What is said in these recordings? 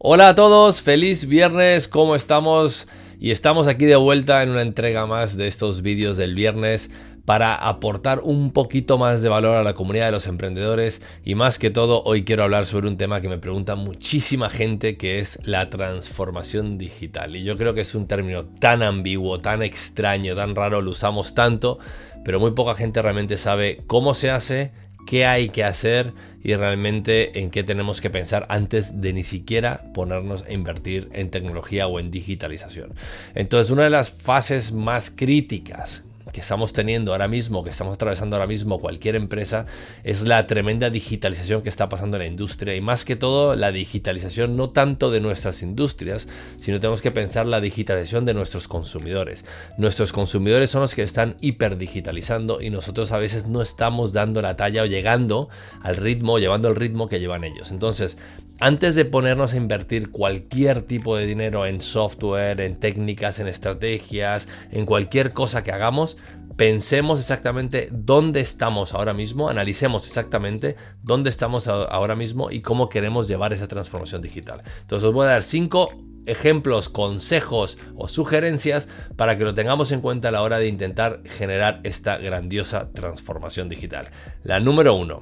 Hola a todos, feliz viernes, ¿cómo estamos? Y estamos aquí de vuelta en una entrega más de estos vídeos del viernes para aportar un poquito más de valor a la comunidad de los emprendedores y más que todo hoy quiero hablar sobre un tema que me pregunta muchísima gente que es la transformación digital y yo creo que es un término tan ambiguo, tan extraño, tan raro, lo usamos tanto, pero muy poca gente realmente sabe cómo se hace qué hay que hacer y realmente en qué tenemos que pensar antes de ni siquiera ponernos a invertir en tecnología o en digitalización. Entonces, una de las fases más críticas que estamos teniendo ahora mismo, que estamos atravesando ahora mismo cualquier empresa, es la tremenda digitalización que está pasando en la industria y más que todo la digitalización no tanto de nuestras industrias, sino tenemos que pensar la digitalización de nuestros consumidores. Nuestros consumidores son los que están hiperdigitalizando y nosotros a veces no estamos dando la talla o llegando al ritmo, llevando el ritmo que llevan ellos. Entonces, antes de ponernos a invertir cualquier tipo de dinero en software, en técnicas, en estrategias, en cualquier cosa que hagamos, pensemos exactamente dónde estamos ahora mismo, analicemos exactamente dónde estamos ahora mismo y cómo queremos llevar esa transformación digital. Entonces os voy a dar cinco ejemplos, consejos o sugerencias para que lo tengamos en cuenta a la hora de intentar generar esta grandiosa transformación digital. La número uno,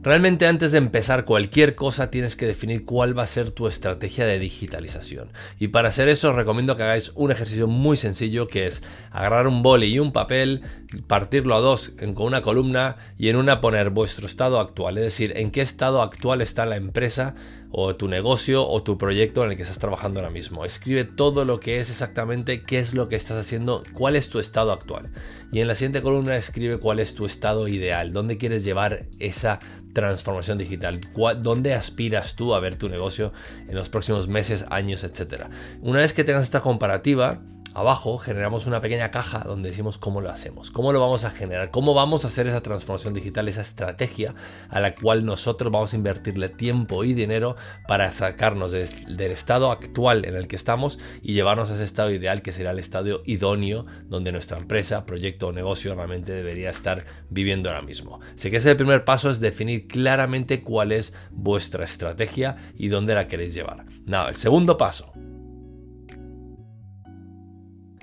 Realmente antes de empezar cualquier cosa tienes que definir cuál va a ser tu estrategia de digitalización. Y para hacer eso os recomiendo que hagáis un ejercicio muy sencillo que es agarrar un boli y un papel, partirlo a dos con una columna y en una poner vuestro estado actual. Es decir, en qué estado actual está la empresa o tu negocio o tu proyecto en el que estás trabajando ahora mismo. Escribe todo lo que es exactamente, qué es lo que estás haciendo, cuál es tu estado actual. Y en la siguiente columna escribe cuál es tu estado ideal, dónde quieres llevar esa transformación digital, dónde aspiras tú a ver tu negocio en los próximos meses, años, etc. Una vez que tengas esta comparativa, abajo generamos una pequeña caja donde decimos cómo lo hacemos, cómo lo vamos a generar, cómo vamos a hacer esa transformación digital, esa estrategia a la cual nosotros vamos a invertirle tiempo y dinero para sacarnos del estado actual en el que estamos y llevarnos a ese estado ideal que será el estado idóneo donde nuestra empresa, proyecto o negocio realmente debería estar viviendo ahora mismo. Así que ese primer paso es definir claramente cuál es vuestra estrategia y dónde la queréis llevar. Nada, el segundo paso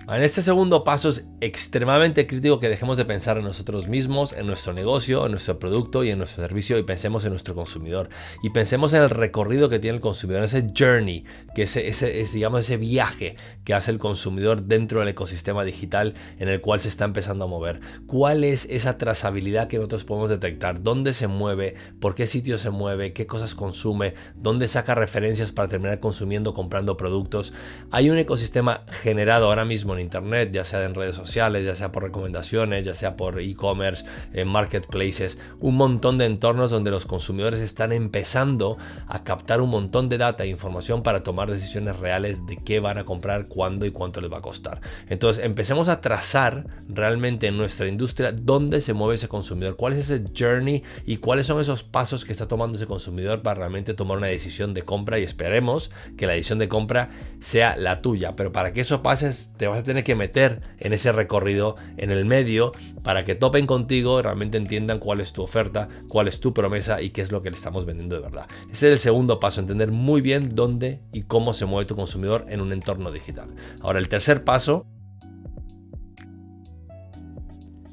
en este segundo paso es extremadamente crítico que dejemos de pensar en nosotros mismos, en nuestro negocio, en nuestro producto y en nuestro servicio y pensemos en nuestro consumidor. Y pensemos en el recorrido que tiene el consumidor, ese journey, que ese, es, digamos, ese viaje que hace el consumidor dentro del ecosistema digital en el cual se está empezando a mover. ¿Cuál es esa trazabilidad que nosotros podemos detectar? ¿Dónde se mueve? ¿Por qué sitio se mueve? ¿Qué cosas consume? ¿Dónde saca referencias para terminar consumiendo, comprando productos? Hay un ecosistema generado ahora mismo en Internet, ya sea en redes sociales, ya sea por recomendaciones, ya sea por e-commerce, en marketplaces, un montón de entornos donde los consumidores están empezando a captar un montón de data e información para tomar decisiones reales de qué van a comprar, cuándo y cuánto les va a costar. Entonces empecemos a trazar realmente en nuestra industria dónde se mueve ese consumidor, cuál es ese journey y cuáles son esos pasos que está tomando ese consumidor para realmente tomar una decisión de compra y esperemos que la decisión de compra sea la tuya. Pero para que eso pase te vas a tener que meter en ese recorrido en el medio para que topen contigo y realmente entiendan cuál es tu oferta, cuál es tu promesa y qué es lo que le estamos vendiendo de verdad. Ese es el segundo paso, entender muy bien dónde y cómo se mueve tu consumidor en un entorno digital. Ahora el tercer paso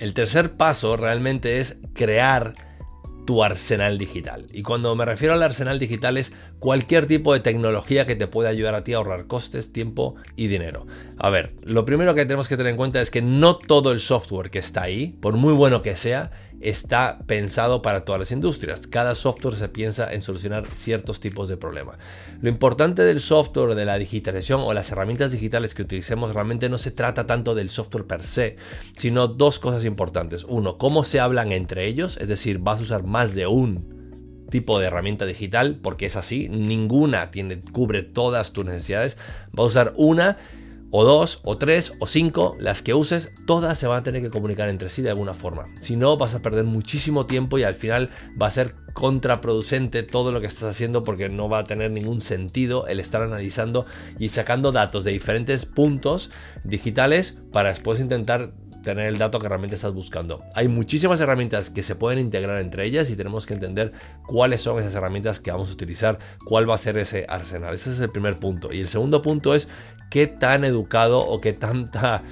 el tercer paso realmente es crear tu arsenal digital. Y cuando me refiero al arsenal digital es cualquier tipo de tecnología que te pueda ayudar a ti a ahorrar costes, tiempo y dinero. A ver, lo primero que tenemos que tener en cuenta es que no todo el software que está ahí, por muy bueno que sea, está pensado para todas las industrias. Cada software se piensa en solucionar ciertos tipos de problemas. Lo importante del software, de la digitalización o las herramientas digitales que utilicemos realmente no se trata tanto del software per se, sino dos cosas importantes. Uno, cómo se hablan entre ellos, es decir, vas a usar más de un tipo de herramienta digital, porque es así, ninguna tiene, cubre todas tus necesidades, va a usar una o dos, o tres, o cinco, las que uses, todas se van a tener que comunicar entre sí de alguna forma. Si no, vas a perder muchísimo tiempo y al final va a ser contraproducente todo lo que estás haciendo porque no va a tener ningún sentido el estar analizando y sacando datos de diferentes puntos digitales para después intentar tener el dato que realmente estás buscando. Hay muchísimas herramientas que se pueden integrar entre ellas y tenemos que entender cuáles son esas herramientas que vamos a utilizar, cuál va a ser ese arsenal. Ese es el primer punto. Y el segundo punto es qué tan educado o qué tanta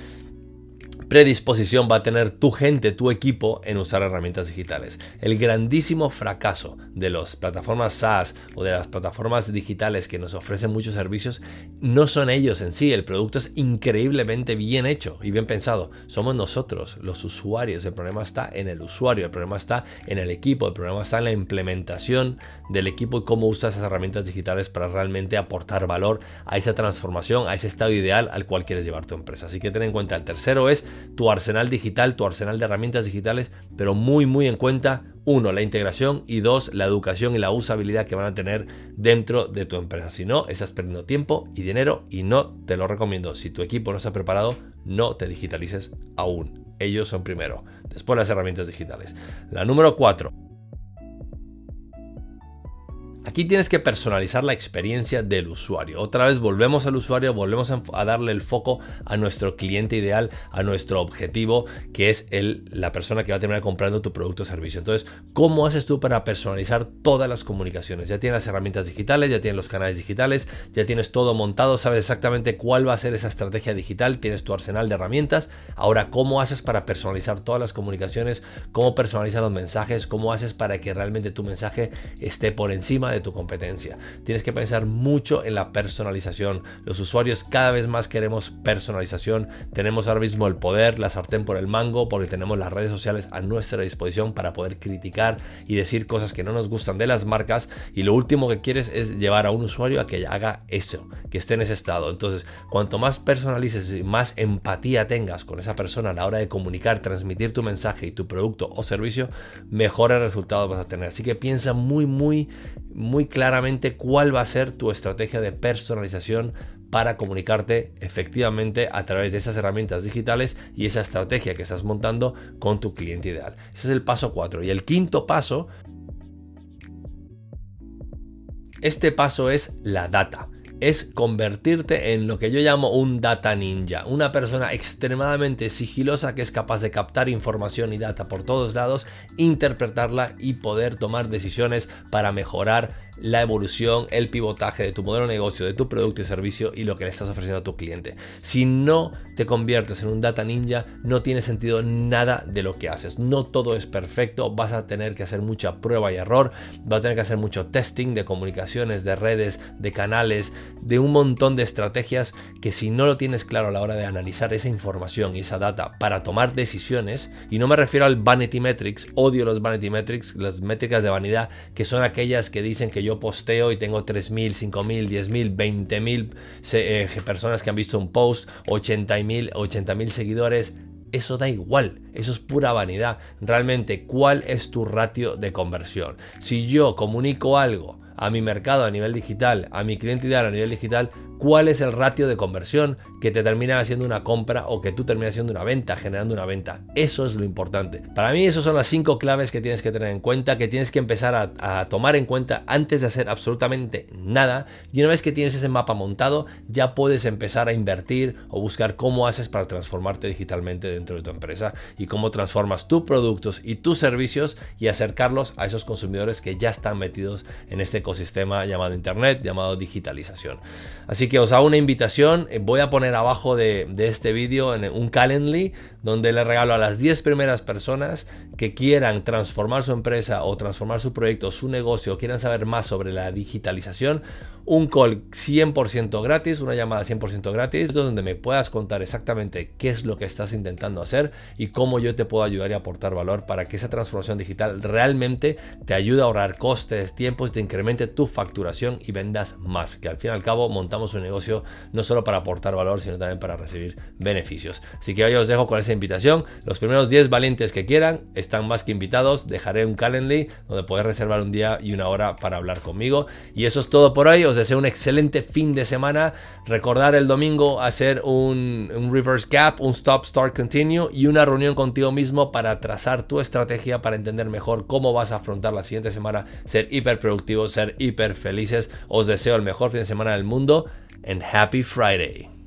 predisposición va a tener tu gente, tu equipo en usar herramientas digitales. El grandísimo fracaso de las plataformas SaaS o de las plataformas digitales que nos ofrecen muchos servicios no son ellos en sí, el producto es increíblemente bien hecho y bien pensado. Somos nosotros, los usuarios. El problema está en el usuario, el problema está en el equipo, el problema está en la implementación del equipo y cómo usas esas herramientas digitales para realmente aportar valor a esa transformación, a ese estado ideal al cual quieres llevar tu empresa. Así que ten en cuenta, el tercero es tu arsenal digital, tu arsenal de herramientas digitales, pero muy muy en cuenta, uno, la integración y dos, la educación y la usabilidad que van a tener dentro de tu empresa. Si no, estás perdiendo tiempo y dinero y no te lo recomiendo. Si tu equipo no está preparado, no te digitalices aún. Ellos son primero, después las herramientas digitales. La número cuatro Aquí tienes que personalizar la experiencia del usuario. Otra vez volvemos al usuario, volvemos a darle el foco a nuestro cliente ideal, a nuestro objetivo, que es la persona que va a terminar comprando tu producto o servicio. Entonces, ¿cómo haces tú para personalizar todas las comunicaciones? Ya tienes las herramientas digitales, ya tienes los canales digitales, ya tienes todo montado, sabes exactamente cuál va a ser esa estrategia digital, tienes tu arsenal de herramientas. Ahora, ¿cómo haces para personalizar todas las comunicaciones? ¿Cómo personalizar los mensajes? ¿Cómo haces para que realmente tu mensaje esté por encima de tu competencia. Tienes que pensar mucho en la personalización. Los usuarios cada vez más queremos personalización. Tenemos ahora mismo el poder, la sartén por el mango, porque tenemos las redes sociales a nuestra disposición para poder criticar y decir cosas que no nos gustan de las marcas. Y lo último que quieres es llevar a un usuario a que haga eso, que esté en ese estado. Entonces, cuanto más personalices y más empatía tengas con esa persona a la hora de comunicar, transmitir tu mensaje y tu producto o servicio, mejores resultados vas a tener. Así que piensa muy, muy muy claramente cuál va a ser tu estrategia de personalización para comunicarte efectivamente a través de esas herramientas digitales y esa estrategia que estás montando con tu cliente ideal. Ese es el paso 4. Y el quinto paso, este paso es la data es convertirte en lo que yo llamo un data ninja, una persona extremadamente sigilosa que es capaz de captar información y data por todos lados, interpretarla y poder tomar decisiones para mejorar la evolución, el pivotaje de tu modelo de negocio, de tu producto y servicio y lo que le estás ofreciendo a tu cliente. Si no te conviertes en un data ninja, no tiene sentido nada de lo que haces. No todo es perfecto, vas a tener que hacer mucha prueba y error, vas a tener que hacer mucho testing de comunicaciones, de redes, de canales, de un montón de estrategias que si no lo tienes claro a la hora de analizar esa información y esa data para tomar decisiones, y no me refiero al vanity metrics, odio los vanity metrics, las métricas de vanidad, que son aquellas que dicen que yo posteo y tengo 3.000, 5.000, 10.000, 20.000 eh, personas que han visto un post, 80.000 80 seguidores. Eso da igual, eso es pura vanidad. Realmente, ¿cuál es tu ratio de conversión? Si yo comunico algo a mi mercado a nivel digital, a mi cliente ideal a nivel digital, cuál es el ratio de conversión que te termina haciendo una compra o que tú terminas haciendo una venta, generando una venta. Eso es lo importante. Para mí, esas son las cinco claves que tienes que tener en cuenta, que tienes que empezar a, a, tomar en cuenta antes de hacer absolutamente nada. Y una vez que tienes ese mapa montado, ya puedes empezar a invertir o buscar cómo haces para transformarte digitalmente dentro de tu empresa y cómo transformas tus productos y tus servicios y acercarlos a esos consumidores que ya están metidos en este ecosistema llamado Internet, llamado digitalización. Así que os hago una invitación, eh, voy a poner abajo de, este vídeo un Calendly donde le regalo a las 10 primeras personas que quieran transformar su empresa o transformar su proyecto, su negocio, quieran saber más sobre la digitalización, un call 100% gratis, una llamada 100% gratis, donde me puedas contar exactamente qué es lo que estás intentando hacer y cómo yo te puedo ayudar y aportar valor para que esa transformación digital realmente te ayude a ahorrar costes, tiempos, te incremente tu facturación y vendas más, que al fin y al cabo montamos un negocio no solo para aportar valor, sino también para recibir beneficios. Así que hoy os dejo con ese invitación. Los primeros 10 valientes que quieran están más que invitados. Dejaré un Calendly donde podéis reservar un día y una hora para hablar conmigo. Y eso es todo por hoy. Os deseo un excelente fin de semana. Recordar el domingo hacer un, un reverse gap, un stop, start, continue y una reunión contigo mismo para trazar tu estrategia para entender mejor cómo vas a afrontar la siguiente semana, ser hiper productivo, hiper felices. Os deseo el mejor fin de semana del mundo and happy Friday.